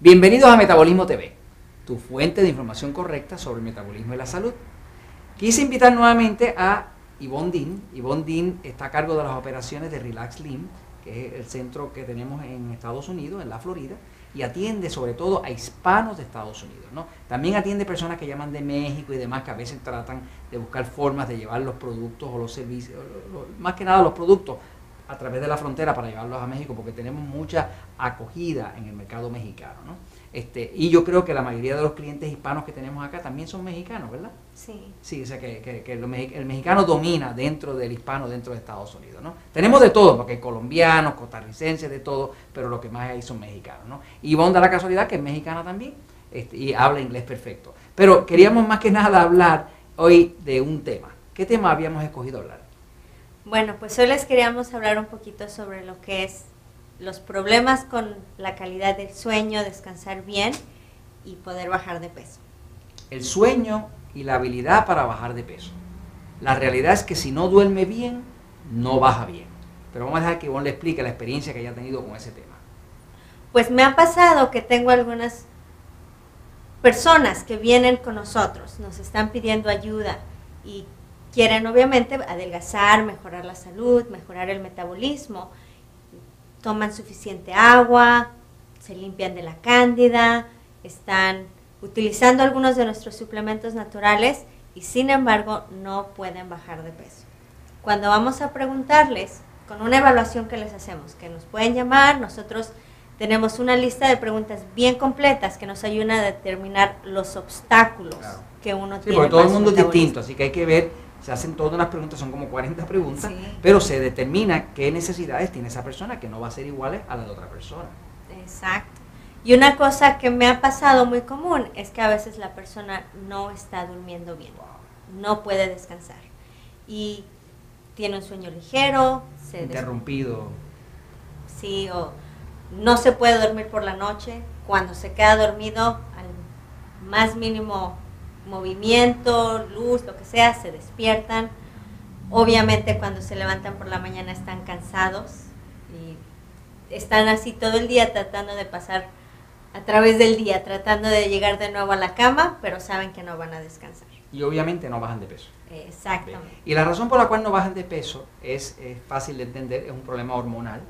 Bienvenidos a Metabolismo TV, tu fuente de información correcta sobre el metabolismo y la salud. Quise invitar nuevamente a Yvonne Dean. Yvonne Dean está a cargo de las operaciones de Relax Lim, que es el centro que tenemos en Estados Unidos, en la Florida, y atiende sobre todo a hispanos de Estados Unidos. ¿no? También atiende personas que llaman de México y demás, que a veces tratan de buscar formas de llevar los productos o los servicios, más que nada los productos a través de la frontera para llevarlos a México, porque tenemos mucha acogida en el mercado mexicano. ¿no? Este, y yo creo que la mayoría de los clientes hispanos que tenemos acá también son mexicanos, ¿verdad? Sí. Sí, o sea que, que, que el mexicano domina dentro del hispano, dentro de Estados Unidos, ¿no? Tenemos de todo, porque hay colombianos, costarricenses, de todo, pero lo que más hay son mexicanos, ¿no? Y Ivonne da la casualidad que es mexicana también este, y habla inglés perfecto. Pero queríamos más que nada hablar hoy de un tema. ¿Qué tema habíamos escogido hablar? Bueno, pues hoy les queríamos hablar un poquito sobre lo que es los problemas con la calidad del sueño, descansar bien y poder bajar de peso. El sueño y la habilidad para bajar de peso. La realidad es que si no duerme bien, no baja bien. Pero vamos a dejar que Ivonne le explique la experiencia que haya tenido con ese tema. Pues me ha pasado que tengo algunas personas que vienen con nosotros, nos están pidiendo ayuda y quieren obviamente adelgazar, mejorar la salud, mejorar el metabolismo toman suficiente agua, se limpian de la cándida, están utilizando algunos de nuestros suplementos naturales y sin embargo no pueden bajar de peso. Cuando vamos a preguntarles, con una evaluación que les hacemos, que nos pueden llamar, nosotros tenemos una lista de preguntas bien completas que nos ayudan a determinar los obstáculos que uno sí, tiene. Porque todo el mundo es distinto, así que hay que ver se hacen todas las preguntas, son como 40 preguntas, pero se determina qué necesidades tiene esa persona que no va a ser iguales a la de otra persona. Exacto. Y una cosa que me ha pasado muy común es que a veces la persona no está durmiendo bien, no puede descansar y tiene un sueño ligero, se interrumpido. Sí, o no se puede dormir por la noche, cuando se queda dormido al más mínimo movimiento, luz, lo que sea, se despiertan. Obviamente cuando se levantan por la mañana están cansados y están así todo el día tratando de pasar a través del día, tratando de llegar de nuevo a la cama, pero saben que no van a descansar. Y obviamente no bajan de peso. Exactamente. Y la razón por la cual no bajan de peso es, fácil de entender, es un problema hormonal.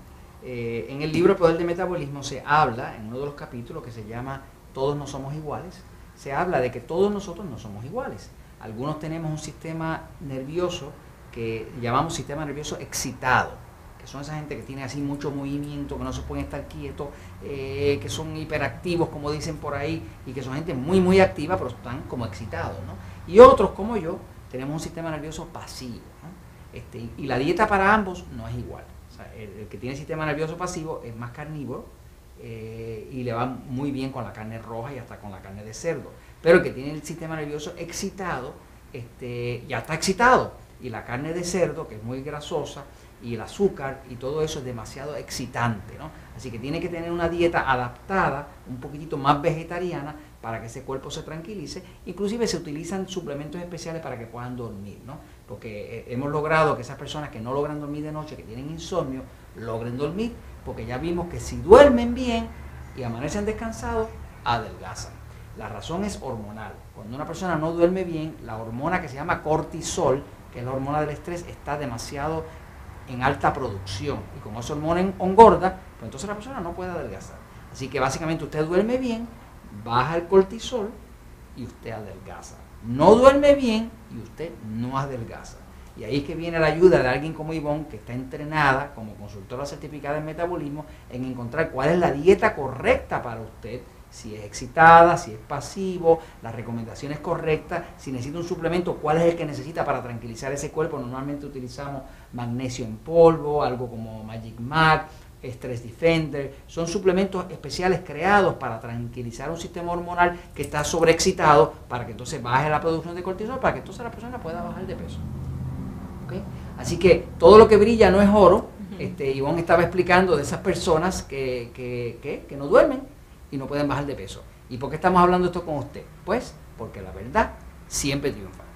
Eh, en el libro Poder de Metabolismo se habla, en uno de los capítulos que se llama Todos no somos iguales, se habla de que todos nosotros no somos iguales. Algunos tenemos un sistema nervioso que llamamos sistema nervioso excitado, que son esa gente que tiene así mucho movimiento, que no se pueden estar quietos, eh, que son hiperactivos, como dicen por ahí, y que son gente muy, muy activa, pero están como excitados. Y otros, como yo, tenemos un sistema nervioso pasivo. Este, y la dieta para ambos no es igual. el que tiene sistema nervioso pasivo es más carnívoro, eh, y le va muy bien con la carne roja y hasta con la carne de cerdo. Pero el que tiene el sistema nervioso excitado, este, ya está excitado. Y la carne de cerdo, que es muy grasosa, y el azúcar y todo eso es demasiado excitante. ¿no? Así que tiene que tener una dieta adaptada, un poquitito más vegetariana, para que ese cuerpo se tranquilice. Inclusive se utilizan suplementos especiales para que puedan dormir. ¿no? Porque eh, hemos logrado que esas personas que no logran dormir de noche, que tienen insomnio, logren dormir porque ya vimos que si duermen bien y amanecen descansados, adelgazan. La razón es hormonal. Cuando una persona no duerme bien, la hormona que se llama cortisol, que es la hormona del estrés, está demasiado en alta producción. Y como esa hormona engorda, pues entonces la persona no puede adelgazar. Así que básicamente usted duerme bien, baja el cortisol y usted adelgaza. No duerme bien y usted no adelgaza. Y ahí es que viene la ayuda de alguien como Ivonne, que está entrenada como consultora certificada en metabolismo, en encontrar cuál es la dieta correcta para usted, si es excitada, si es pasivo, las recomendaciones correctas, si necesita un suplemento, cuál es el que necesita para tranquilizar ese cuerpo. Normalmente utilizamos magnesio en polvo, algo como Magic Mac, Stress Defender, son suplementos especiales creados para tranquilizar un sistema hormonal que está sobreexcitado para que entonces baje la producción de cortisol, para que entonces la persona pueda bajar de peso. Así que todo lo que brilla no es oro. este, Ivonne estaba explicando de esas personas que, que, que, no duermen y no pueden bajar de peso. ¿Y por qué estamos hablando esto con usted? Pues porque la verdad siempre triunfa.